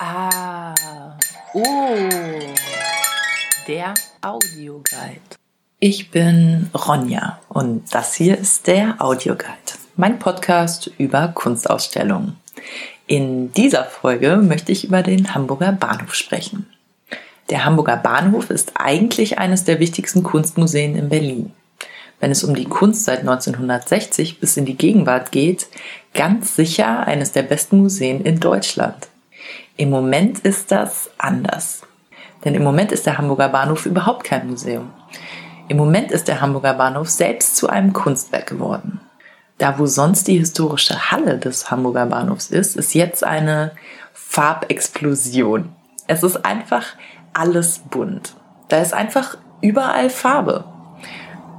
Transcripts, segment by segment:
Ah, oh, der Audioguide. Ich bin Ronja und das hier ist der Audioguide, mein Podcast über Kunstausstellungen. In dieser Folge möchte ich über den Hamburger Bahnhof sprechen. Der Hamburger Bahnhof ist eigentlich eines der wichtigsten Kunstmuseen in Berlin. Wenn es um die Kunst seit 1960 bis in die Gegenwart geht, ganz sicher eines der besten Museen in Deutschland. Im Moment ist das anders. Denn im Moment ist der Hamburger Bahnhof überhaupt kein Museum. Im Moment ist der Hamburger Bahnhof selbst zu einem Kunstwerk geworden. Da wo sonst die historische Halle des Hamburger Bahnhofs ist, ist jetzt eine Farbexplosion. Es ist einfach alles bunt. Da ist einfach überall Farbe.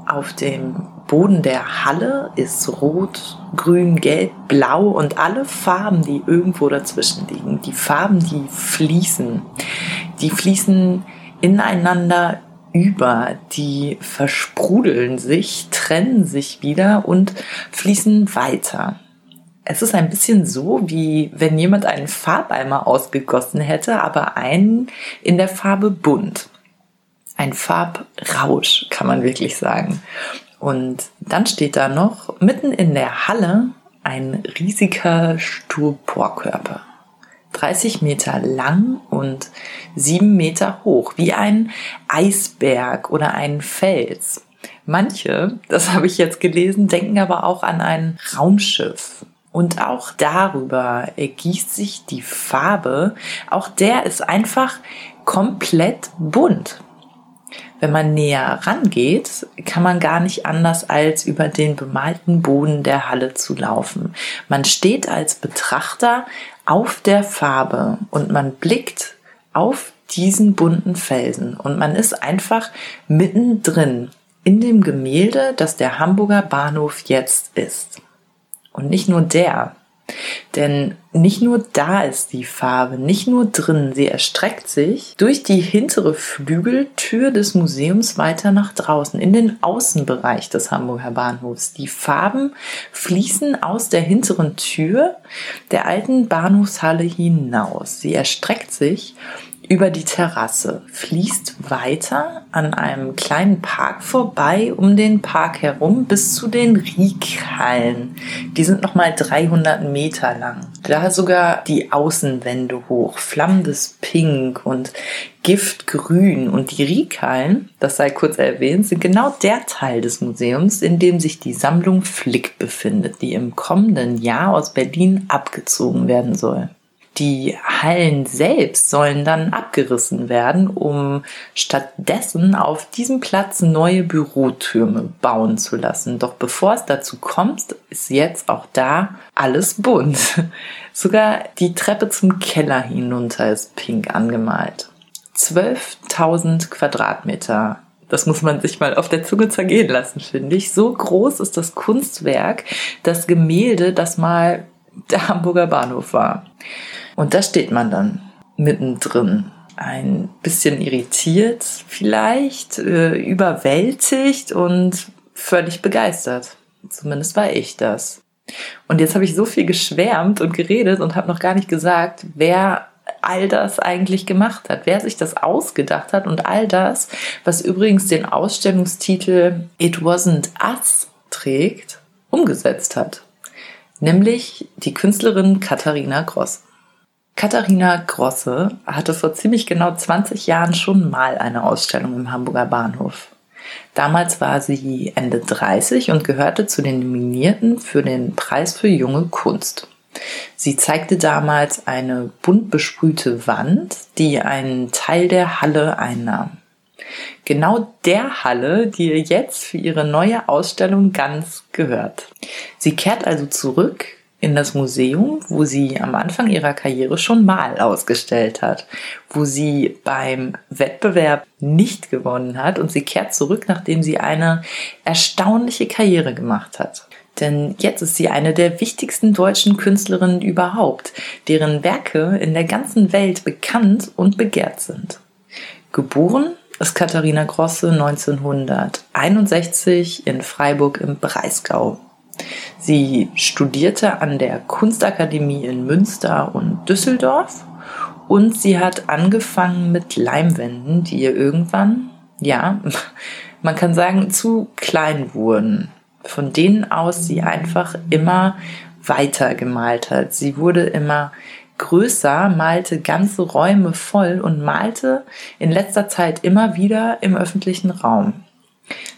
Auf dem Boden der Halle ist rot, grün, gelb, blau und alle Farben, die irgendwo dazwischen liegen. Die Farben, die fließen. Die fließen ineinander über, die versprudeln sich, trennen sich wieder und fließen weiter. Es ist ein bisschen so, wie wenn jemand einen Farbeimer ausgegossen hätte, aber einen in der Farbe bunt ein Farbrausch, kann man wirklich sagen. Und dann steht da noch mitten in der Halle ein riesiger Sturporkörper. 30 Meter lang und 7 Meter hoch, wie ein Eisberg oder ein Fels. Manche, das habe ich jetzt gelesen, denken aber auch an ein Raumschiff. Und auch darüber ergießt sich die Farbe. Auch der ist einfach komplett bunt. Wenn man näher rangeht, kann man gar nicht anders als über den bemalten Boden der Halle zu laufen. Man steht als Betrachter auf der Farbe und man blickt auf diesen bunten Felsen und man ist einfach mittendrin in dem Gemälde, das der Hamburger Bahnhof jetzt ist. Und nicht nur der, denn nicht nur da ist die Farbe, nicht nur drin, sie erstreckt sich durch die hintere Flügeltür des Museums weiter nach draußen, in den Außenbereich des Hamburger Bahnhofs. Die Farben fließen aus der hinteren Tür der alten Bahnhofshalle hinaus. Sie erstreckt sich über die Terrasse, fließt weiter an einem kleinen Park vorbei, um den Park herum bis zu den Riekhallen. Die sind nochmal 300 Meter lang. Da sogar die Außenwände hoch, flammendes Pink und Giftgrün. Und die Riekhallen, das sei kurz erwähnt, sind genau der Teil des Museums, in dem sich die Sammlung Flick befindet, die im kommenden Jahr aus Berlin abgezogen werden soll. Die Hallen selbst sollen dann abgerissen werden, um stattdessen auf diesem Platz neue Bürotürme bauen zu lassen. Doch bevor es dazu kommt, ist jetzt auch da alles bunt. Sogar die Treppe zum Keller hinunter ist pink angemalt. 12.000 Quadratmeter das muss man sich mal auf der Zunge zergehen lassen, finde ich. So groß ist das Kunstwerk, das Gemälde, das mal der Hamburger Bahnhof war. Und da steht man dann mittendrin. Ein bisschen irritiert vielleicht, äh, überwältigt und völlig begeistert. Zumindest war ich das. Und jetzt habe ich so viel geschwärmt und geredet und habe noch gar nicht gesagt, wer all das eigentlich gemacht hat, wer sich das ausgedacht hat und all das, was übrigens den Ausstellungstitel It Wasn't Us trägt, umgesetzt hat. Nämlich die Künstlerin Katharina Gross. Katharina Grosse hatte vor ziemlich genau 20 Jahren schon mal eine Ausstellung im Hamburger Bahnhof. Damals war sie Ende 30 und gehörte zu den Nominierten für den Preis für junge Kunst. Sie zeigte damals eine bunt besprühte Wand, die einen Teil der Halle einnahm. Genau der Halle, die ihr jetzt für ihre neue Ausstellung ganz gehört. Sie kehrt also zurück in das Museum, wo sie am Anfang ihrer Karriere schon mal ausgestellt hat, wo sie beim Wettbewerb nicht gewonnen hat und sie kehrt zurück, nachdem sie eine erstaunliche Karriere gemacht hat. Denn jetzt ist sie eine der wichtigsten deutschen Künstlerinnen überhaupt, deren Werke in der ganzen Welt bekannt und begehrt sind. Geboren ist Katharina Grosse 1961 in Freiburg im Breisgau Sie studierte an der Kunstakademie in Münster und Düsseldorf Und sie hat angefangen mit Leimwänden, die ihr irgendwann, ja, man kann sagen, zu klein wurden. Von denen aus sie einfach immer weiter gemalt hat. Sie wurde immer größer, malte ganze Räume voll und malte in letzter Zeit immer wieder im öffentlichen Raum.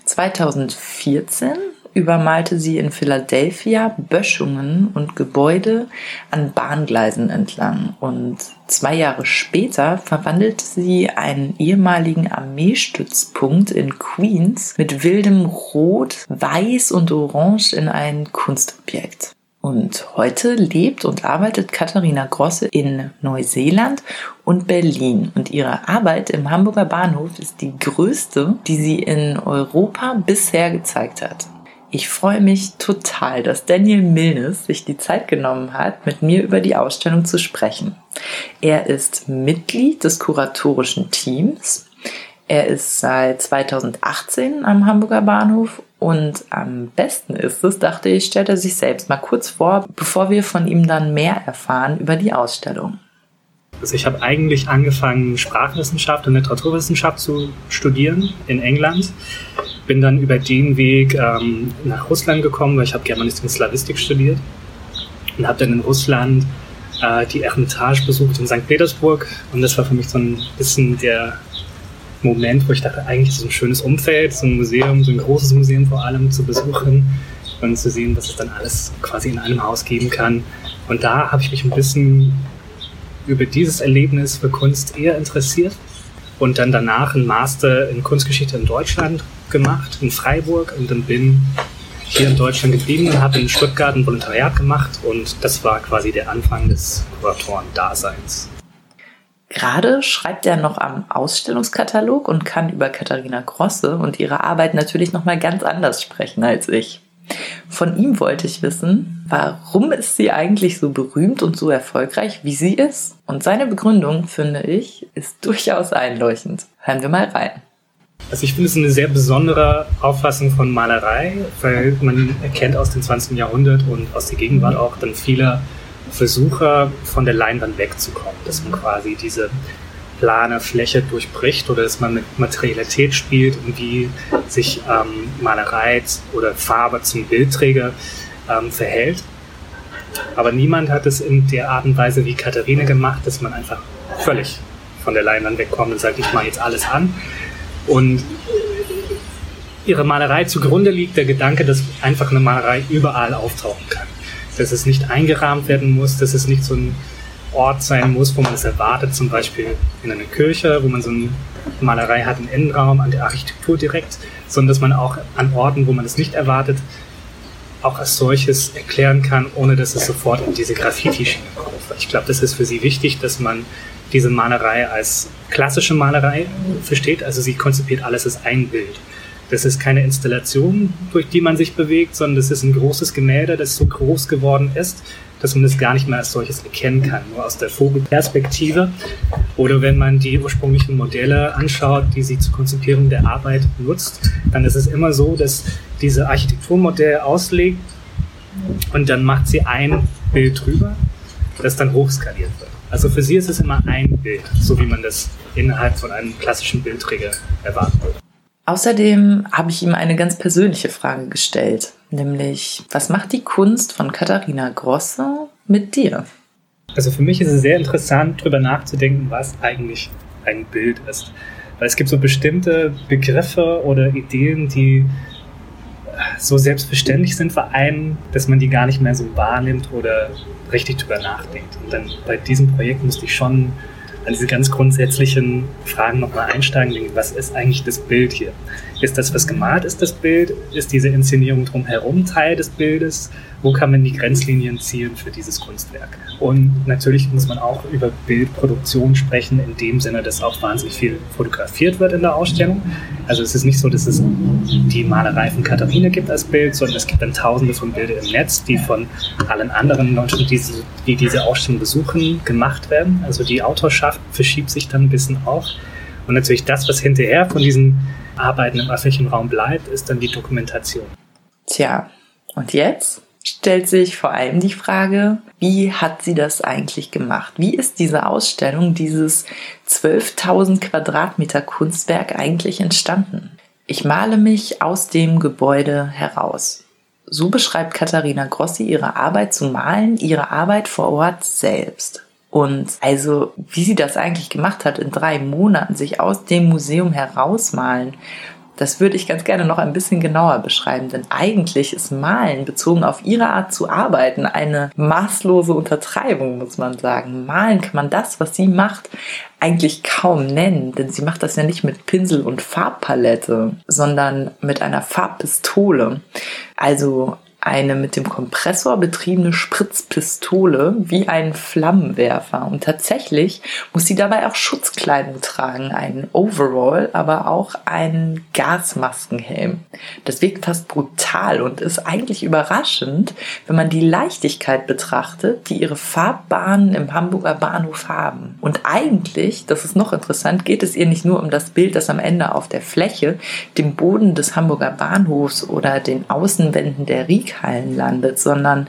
2014 übermalte sie in Philadelphia Böschungen und Gebäude an Bahngleisen entlang. Und zwei Jahre später verwandelte sie einen ehemaligen Armeestützpunkt in Queens mit wildem Rot, Weiß und Orange in ein Kunstobjekt. Und heute lebt und arbeitet Katharina Grosse in Neuseeland und Berlin. Und ihre Arbeit im Hamburger Bahnhof ist die größte, die sie in Europa bisher gezeigt hat. Ich freue mich total, dass Daniel Milnes sich die Zeit genommen hat, mit mir über die Ausstellung zu sprechen. Er ist Mitglied des kuratorischen Teams. Er ist seit 2018 am Hamburger Bahnhof und am besten ist es, dachte ich, stellt er sich selbst mal kurz vor, bevor wir von ihm dann mehr erfahren über die Ausstellung. Also ich habe eigentlich angefangen, Sprachwissenschaft und Literaturwissenschaft zu studieren in England. Bin dann über den Weg ähm, nach Russland gekommen, weil ich habe Germanistik und Slavistik studiert. Und habe dann in Russland äh, die Eremitage besucht in St. Petersburg. Und das war für mich so ein bisschen der Moment, wo ich dachte, eigentlich ist es ein schönes Umfeld, so ein Museum, so ein großes Museum vor allem zu besuchen und zu sehen, was es dann alles quasi in einem Haus geben kann. Und da habe ich mich ein bisschen über dieses Erlebnis für Kunst eher interessiert und dann danach einen Master in Kunstgeschichte in Deutschland gemacht, in Freiburg und dann bin hier in Deutschland geblieben und habe in Stuttgart ein Volontariat gemacht und das war quasi der Anfang des Kuratoren-Daseins. Gerade schreibt er noch am Ausstellungskatalog und kann über Katharina Grosse und ihre Arbeit natürlich noch mal ganz anders sprechen als ich. Von ihm wollte ich wissen, warum ist sie eigentlich so berühmt und so erfolgreich, wie sie ist? Und seine Begründung, finde ich, ist durchaus einleuchtend. Hören wir mal rein. Also ich finde es eine sehr besondere Auffassung von Malerei, weil man erkennt aus dem 20. Jahrhundert und aus der Gegenwart auch dann viele Versuche, von der Leinwand wegzukommen, dass man quasi diese plane Fläche durchbricht oder dass man mit Materialität spielt und wie sich ähm, Malerei oder Farbe zum Bildträger ähm, verhält. Aber niemand hat es in der Art und Weise wie Katharine gemacht, dass man einfach völlig von der Leinwand wegkommt und sagt, ich mache jetzt alles an. Und ihre Malerei zugrunde liegt der Gedanke, dass einfach eine Malerei überall auftauchen kann dass es nicht eingerahmt werden muss, dass es nicht so ein Ort sein muss, wo man es erwartet, zum Beispiel in einer Kirche, wo man so eine Malerei hat, einen Innenraum, an der Architektur direkt, sondern dass man auch an Orten, wo man es nicht erwartet, auch als solches erklären kann, ohne dass es sofort in diese Graffiti-Schiene kommt. Ich glaube, das ist für sie wichtig, dass man diese Malerei als klassische Malerei versteht. Also sie konzipiert alles als ein Bild. Das ist keine Installation, durch die man sich bewegt, sondern das ist ein großes Gemälde, das so groß geworden ist, dass man es gar nicht mehr als solches erkennen kann, nur aus der Vogelperspektive. Oder wenn man die ursprünglichen Modelle anschaut, die sie zur Konzipierung der Arbeit nutzt, dann ist es immer so, dass diese Architekturmodell auslegt und dann macht sie ein Bild drüber, das dann hochskaliert wird. Also für sie ist es immer ein Bild, so wie man das innerhalb von einem klassischen Bildträger erwarten würde. Außerdem habe ich ihm eine ganz persönliche Frage gestellt, nämlich, was macht die Kunst von Katharina Grosse mit dir? Also für mich ist es sehr interessant, darüber nachzudenken, was eigentlich ein Bild ist. Weil es gibt so bestimmte Begriffe oder Ideen, die so selbstverständlich sind für einen, dass man die gar nicht mehr so wahrnimmt oder richtig drüber nachdenkt. Und dann bei diesem Projekt musste ich schon an diese ganz grundsätzlichen Fragen nochmal einsteigen. Was ist eigentlich das Bild hier? Ist das, was gemalt ist, das Bild? Ist diese Inszenierung drumherum Teil des Bildes? Wo kann man die Grenzlinien ziehen für dieses Kunstwerk? Und natürlich muss man auch über Bildproduktion sprechen, in dem Sinne, dass auch wahnsinnig viel fotografiert wird in der Ausstellung. Also es ist nicht so, dass es die Malerei von Katharine gibt als Bild, sondern es gibt dann tausende von Bildern im Netz, die von allen anderen die, die diese Ausstellung besuchen, gemacht werden. Also die Autorschaft verschiebt sich dann ein bisschen auch. Und natürlich das, was hinterher von diesen Arbeiten im öffentlichen Raum bleibt, ist dann die Dokumentation. Tja, und jetzt stellt sich vor allem die Frage, wie hat sie das eigentlich gemacht? Wie ist diese Ausstellung, dieses 12.000 Quadratmeter Kunstwerk eigentlich entstanden? Ich male mich aus dem Gebäude heraus. So beschreibt Katharina Grossi ihre Arbeit zu malen, ihre Arbeit vor Ort selbst. Und also, wie sie das eigentlich gemacht hat, in drei Monaten sich aus dem Museum herausmalen das würde ich ganz gerne noch ein bisschen genauer beschreiben, denn eigentlich ist Malen bezogen auf ihre Art zu arbeiten eine maßlose Untertreibung, muss man sagen. Malen kann man das, was sie macht, eigentlich kaum nennen, denn sie macht das ja nicht mit Pinsel und Farbpalette, sondern mit einer Farbpistole. Also eine mit dem Kompressor betriebene Spritzpistole wie ein Flammenwerfer. Und tatsächlich muss sie dabei auch Schutzkleidung tragen, einen Overall, aber auch einen Gasmaskenhelm. Das wirkt fast brutal und ist eigentlich überraschend, wenn man die Leichtigkeit betrachtet, die ihre Farbbahnen im Hamburger Bahnhof haben. Und eigentlich, das ist noch interessant, geht es ihr nicht nur um das Bild, das am Ende auf der Fläche, dem Boden des Hamburger Bahnhofs oder den Außenwänden der Rieke Musikhallen landet, sondern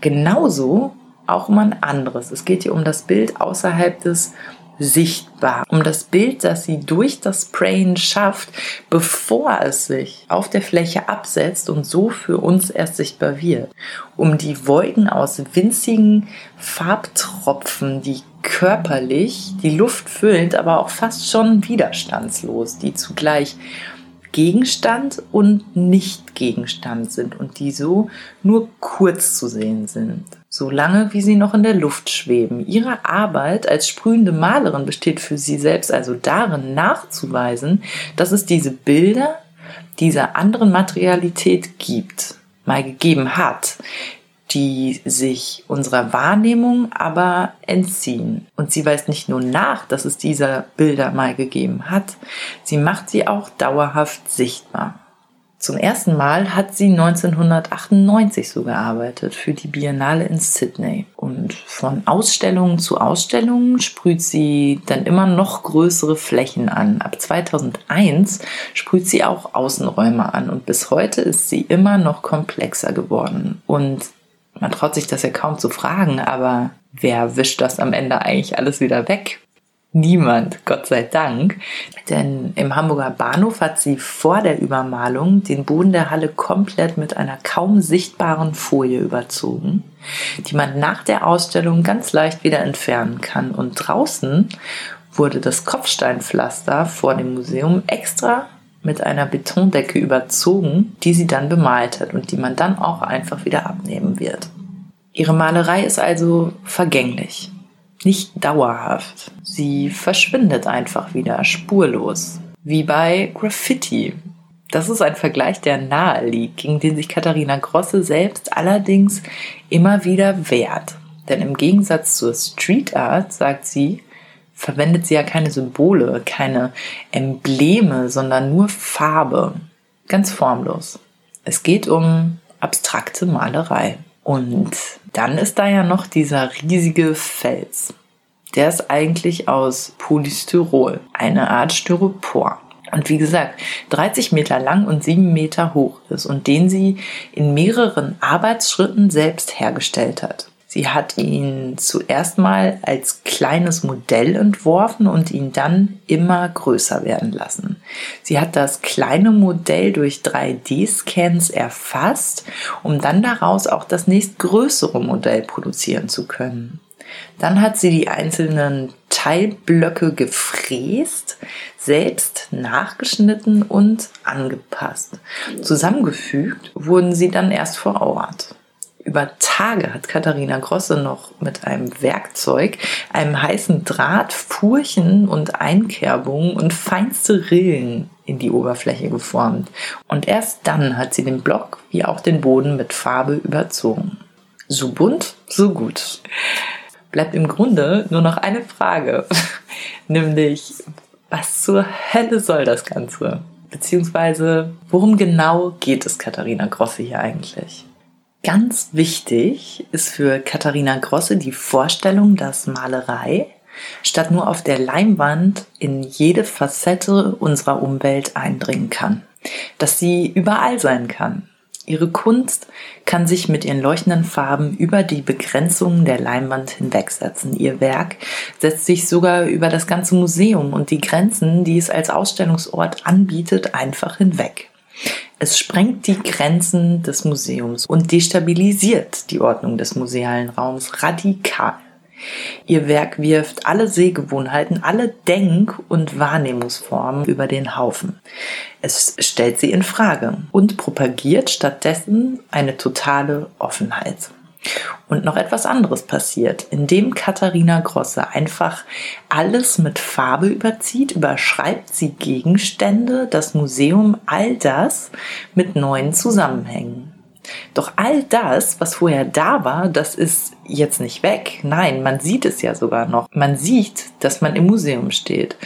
genauso auch um ein anderes. Es geht hier um das Bild außerhalb des sichtbar, um das Bild, das sie durch das Sprayen schafft, bevor es sich auf der Fläche absetzt und so für uns erst sichtbar wird, um die Wolken aus winzigen Farbtropfen, die körperlich die Luft füllend, aber auch fast schon widerstandslos, die zugleich Gegenstand und Nicht-Gegenstand sind und die so nur kurz zu sehen sind, solange wie sie noch in der Luft schweben. Ihre Arbeit als sprühende Malerin besteht für sie selbst also darin nachzuweisen, dass es diese Bilder dieser anderen Materialität gibt, mal gegeben hat, die sich unserer Wahrnehmung aber entziehen. Und sie weist nicht nur nach, dass es diese Bilder mal gegeben hat, sie macht sie auch dauerhaft sichtbar. Zum ersten Mal hat sie 1998 so gearbeitet für die Biennale in Sydney. Und von Ausstellung zu Ausstellung sprüht sie dann immer noch größere Flächen an. Ab 2001 sprüht sie auch Außenräume an und bis heute ist sie immer noch komplexer geworden. Und man traut sich das ja kaum zu fragen, aber wer wischt das am Ende eigentlich alles wieder weg? Niemand, Gott sei Dank. Denn im Hamburger Bahnhof hat sie vor der Übermalung den Boden der Halle komplett mit einer kaum sichtbaren Folie überzogen, die man nach der Ausstellung ganz leicht wieder entfernen kann. Und draußen wurde das Kopfsteinpflaster vor dem Museum extra mit einer Betondecke überzogen, die sie dann bemalt hat und die man dann auch einfach wieder abnehmen wird. Ihre Malerei ist also vergänglich, nicht dauerhaft. Sie verschwindet einfach wieder spurlos, wie bei Graffiti. Das ist ein Vergleich, der nahe liegt, gegen den sich Katharina Grosse selbst allerdings immer wieder wehrt. Denn im Gegensatz zur Street Art, sagt sie, verwendet sie ja keine Symbole, keine Embleme, sondern nur Farbe. Ganz formlos. Es geht um abstrakte Malerei. Und dann ist da ja noch dieser riesige Fels. Der ist eigentlich aus Polystyrol, eine Art Styropor. Und wie gesagt, 30 Meter lang und 7 Meter hoch ist und den sie in mehreren Arbeitsschritten selbst hergestellt hat. Sie hat ihn zuerst mal als kleines Modell entworfen und ihn dann immer größer werden lassen. Sie hat das kleine Modell durch 3D-Scans erfasst, um dann daraus auch das nächstgrößere Modell produzieren zu können. Dann hat sie die einzelnen Teilblöcke gefräst, selbst nachgeschnitten und angepasst. Zusammengefügt wurden sie dann erst vor Ort. Über Tage hat Katharina Grosse noch mit einem Werkzeug, einem heißen Draht, Furchen und Einkerbungen und feinste Rillen in die Oberfläche geformt. Und erst dann hat sie den Block wie auch den Boden mit Farbe überzogen. So bunt, so gut. Bleibt im Grunde nur noch eine Frage, nämlich was zur Hölle soll das Ganze? Beziehungsweise worum genau geht es Katharina Grosse hier eigentlich? Ganz wichtig ist für Katharina Grosse die Vorstellung, dass Malerei statt nur auf der Leinwand in jede Facette unserer Umwelt eindringen kann. Dass sie überall sein kann. Ihre Kunst kann sich mit ihren leuchtenden Farben über die Begrenzungen der Leinwand hinwegsetzen. Ihr Werk setzt sich sogar über das ganze Museum und die Grenzen, die es als Ausstellungsort anbietet, einfach hinweg. Es sprengt die Grenzen des Museums und destabilisiert die Ordnung des musealen Raums radikal. Ihr Werk wirft alle Sehgewohnheiten, alle Denk- und Wahrnehmungsformen über den Haufen. Es stellt sie in Frage und propagiert stattdessen eine totale Offenheit. Und noch etwas anderes passiert, indem Katharina Grosse einfach alles mit Farbe überzieht, überschreibt sie Gegenstände, das Museum, all das mit neuen Zusammenhängen. Doch all das, was vorher da war, das ist jetzt nicht weg. Nein, man sieht es ja sogar noch. Man sieht, dass man im Museum steht.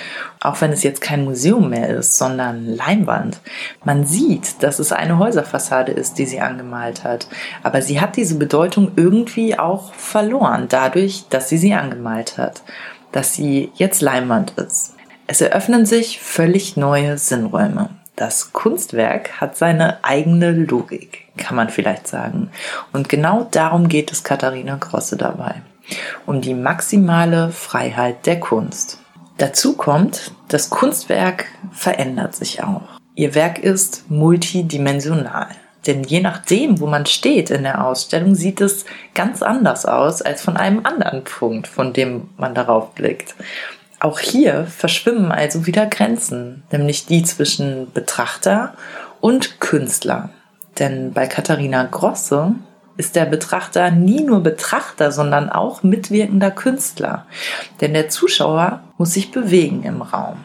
Auch wenn es jetzt kein Museum mehr ist, sondern Leinwand. Man sieht, dass es eine Häuserfassade ist, die sie angemalt hat. Aber sie hat diese Bedeutung irgendwie auch verloren, dadurch, dass sie sie angemalt hat. Dass sie jetzt Leinwand ist. Es eröffnen sich völlig neue Sinnräume. Das Kunstwerk hat seine eigene Logik, kann man vielleicht sagen. Und genau darum geht es Katharina Grosse dabei. Um die maximale Freiheit der Kunst. Dazu kommt, das Kunstwerk verändert sich auch. Ihr Werk ist multidimensional. Denn je nachdem, wo man steht in der Ausstellung, sieht es ganz anders aus als von einem anderen Punkt, von dem man darauf blickt. Auch hier verschwimmen also wieder Grenzen, nämlich die zwischen Betrachter und Künstler. Denn bei Katharina Grosse ist der Betrachter nie nur Betrachter, sondern auch mitwirkender Künstler. Denn der Zuschauer muss sich bewegen im Raum.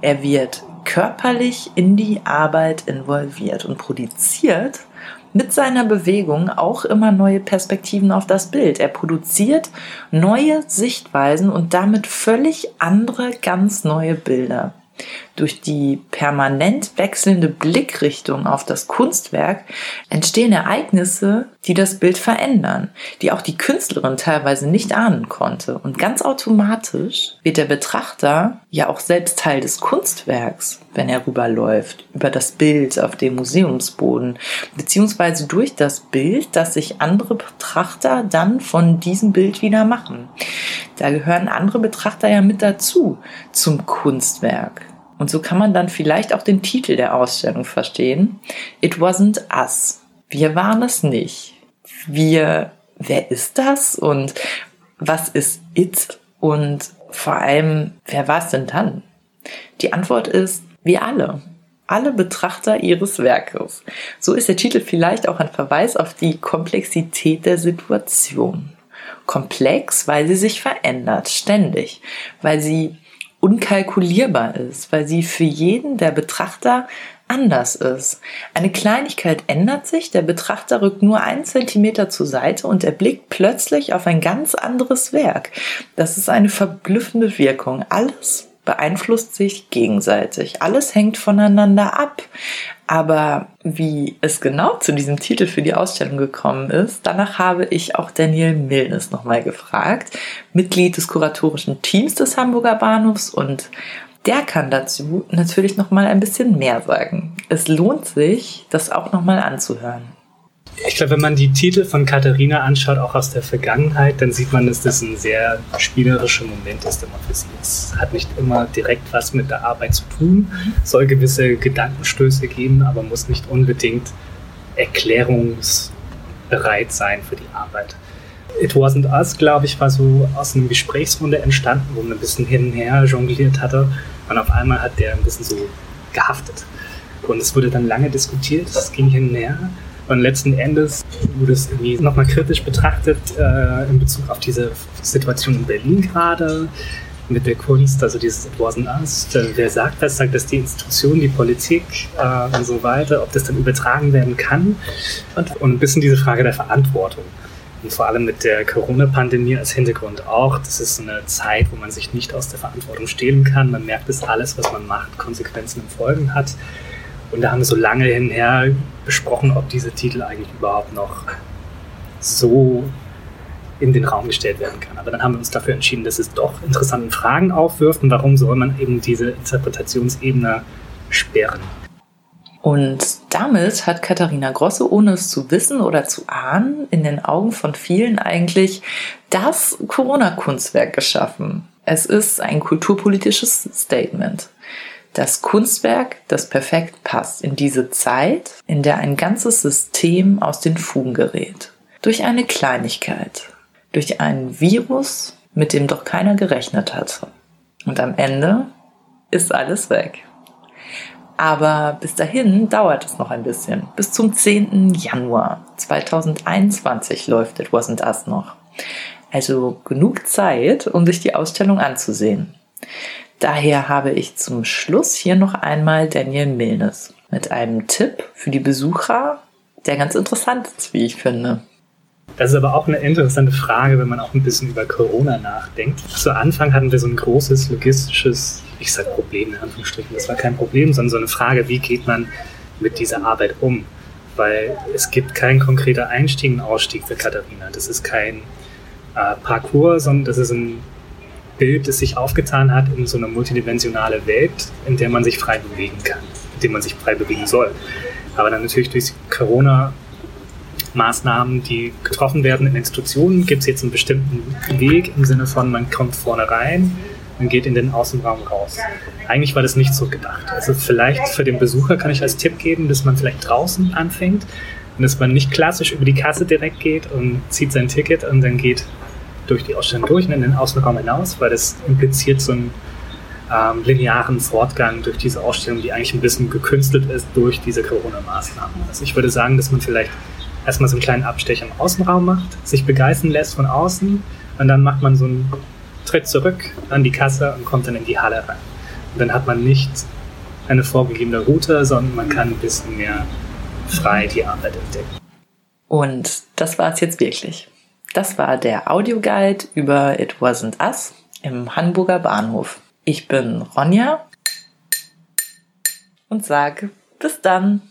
Er wird körperlich in die Arbeit involviert und produziert mit seiner Bewegung auch immer neue Perspektiven auf das Bild. Er produziert neue Sichtweisen und damit völlig andere, ganz neue Bilder. Durch die permanent wechselnde Blickrichtung auf das Kunstwerk entstehen Ereignisse, die das Bild verändern, die auch die Künstlerin teilweise nicht ahnen konnte. Und ganz automatisch wird der Betrachter ja auch selbst Teil des Kunstwerks, wenn er rüberläuft, über das Bild auf dem Museumsboden, beziehungsweise durch das Bild, das sich andere Betrachter dann von diesem Bild wieder machen. Da gehören andere Betrachter ja mit dazu zum Kunstwerk. Und so kann man dann vielleicht auch den Titel der Ausstellung verstehen. It wasn't us. Wir waren es nicht. Wir, wer ist das und was ist it und vor allem, wer war es denn dann? Die Antwort ist, wir alle. Alle Betrachter ihres Werkes. So ist der Titel vielleicht auch ein Verweis auf die Komplexität der Situation. Komplex, weil sie sich verändert, ständig, weil sie unkalkulierbar ist, weil sie für jeden der Betrachter anders ist. Eine Kleinigkeit ändert sich, der Betrachter rückt nur einen Zentimeter zur Seite und er blickt plötzlich auf ein ganz anderes Werk. Das ist eine verblüffende Wirkung. Alles beeinflusst sich gegenseitig. Alles hängt voneinander ab. Aber wie es genau zu diesem Titel für die Ausstellung gekommen ist, danach habe ich auch Daniel Milnes nochmal gefragt, Mitglied des kuratorischen Teams des Hamburger Bahnhofs und der kann dazu natürlich nochmal ein bisschen mehr sagen. Es lohnt sich, das auch nochmal anzuhören. Ich glaube, wenn man die Titel von Katharina anschaut, auch aus der Vergangenheit, dann sieht man, dass das ein sehr spielerischer Moment ist immer für sie. Es hat nicht immer direkt was mit der Arbeit zu tun, soll gewisse Gedankenstöße geben, aber muss nicht unbedingt erklärungsbereit sein für die Arbeit. It Wasn't Us, glaube ich, war so aus einer Gesprächsrunde entstanden, wo man ein bisschen hin und her jongliert hatte. Und auf einmal hat der ein bisschen so gehaftet. Und es wurde dann lange diskutiert, es ging hin und her. Und letzten Endes wurde es irgendwie nochmal kritisch betrachtet äh, in Bezug auf diese Situation in Berlin gerade mit der Kunst, also dieses It wasn't us. Wer sagt das? Sagt das die Institution, die Politik äh, und so weiter, ob das dann übertragen werden kann? Und, und ein bisschen diese Frage der Verantwortung. Und vor allem mit der Corona-Pandemie als Hintergrund auch. Das ist eine Zeit, wo man sich nicht aus der Verantwortung stehlen kann. Man merkt, dass alles, was man macht, Konsequenzen und Folgen hat. Und da haben wir so lange hinher besprochen, ob diese Titel eigentlich überhaupt noch so in den Raum gestellt werden kann. Aber dann haben wir uns dafür entschieden, dass es doch interessante Fragen aufwirft und warum soll man eben diese Interpretationsebene sperren. Und damit hat Katharina Grosse, ohne es zu wissen oder zu ahnen, in den Augen von vielen eigentlich das Corona-Kunstwerk geschaffen. Es ist ein kulturpolitisches Statement. Das Kunstwerk, das perfekt passt in diese Zeit, in der ein ganzes System aus den Fugen gerät. Durch eine Kleinigkeit. Durch ein Virus, mit dem doch keiner gerechnet hat. Und am Ende ist alles weg. Aber bis dahin dauert es noch ein bisschen. Bis zum 10. Januar 2021 läuft It Wasn't Us noch. Also genug Zeit, um sich die Ausstellung anzusehen. Daher habe ich zum Schluss hier noch einmal Daniel Milnes mit einem Tipp für die Besucher, der ganz interessant ist, wie ich finde. Das ist aber auch eine interessante Frage, wenn man auch ein bisschen über Corona nachdenkt. Zu Anfang hatten wir so ein großes logistisches, ich sage Problem in Anführungsstrichen, das war kein Problem, sondern so eine Frage, wie geht man mit dieser Arbeit um? Weil es gibt keinen konkreten Einstieg und Ausstieg für Katharina. Das ist kein äh, Parcours, sondern das ist ein Bild, das sich aufgetan hat in so eine multidimensionale Welt, in der man sich frei bewegen kann, in der man sich frei bewegen soll. Aber dann natürlich durch Corona Maßnahmen, die getroffen werden in Institutionen, gibt es jetzt einen bestimmten Weg im Sinne von, man kommt vorne rein, man geht in den Außenraum raus. Eigentlich war das nicht so gedacht. Also vielleicht für den Besucher kann ich als Tipp geben, dass man vielleicht draußen anfängt und dass man nicht klassisch über die Kasse direkt geht und zieht sein Ticket und dann geht durch die Ausstellung durch und in den Außenraum hinaus, weil das impliziert so einen ähm, linearen Fortgang durch diese Ausstellung, die eigentlich ein bisschen gekünstelt ist durch diese Corona-Maßnahmen. Also ich würde sagen, dass man vielleicht erstmal so einen kleinen Abstecher im Außenraum macht, sich begeistern lässt von außen und dann macht man so einen Tritt zurück an die Kasse und kommt dann in die Halle rein. Und dann hat man nicht eine vorgegebene Route, sondern man kann ein bisschen mehr frei die Arbeit entdecken. Und das war es jetzt wirklich. Das war der Audioguide über It Wasn't Us im Hamburger Bahnhof. Ich bin Ronja und sage bis dann.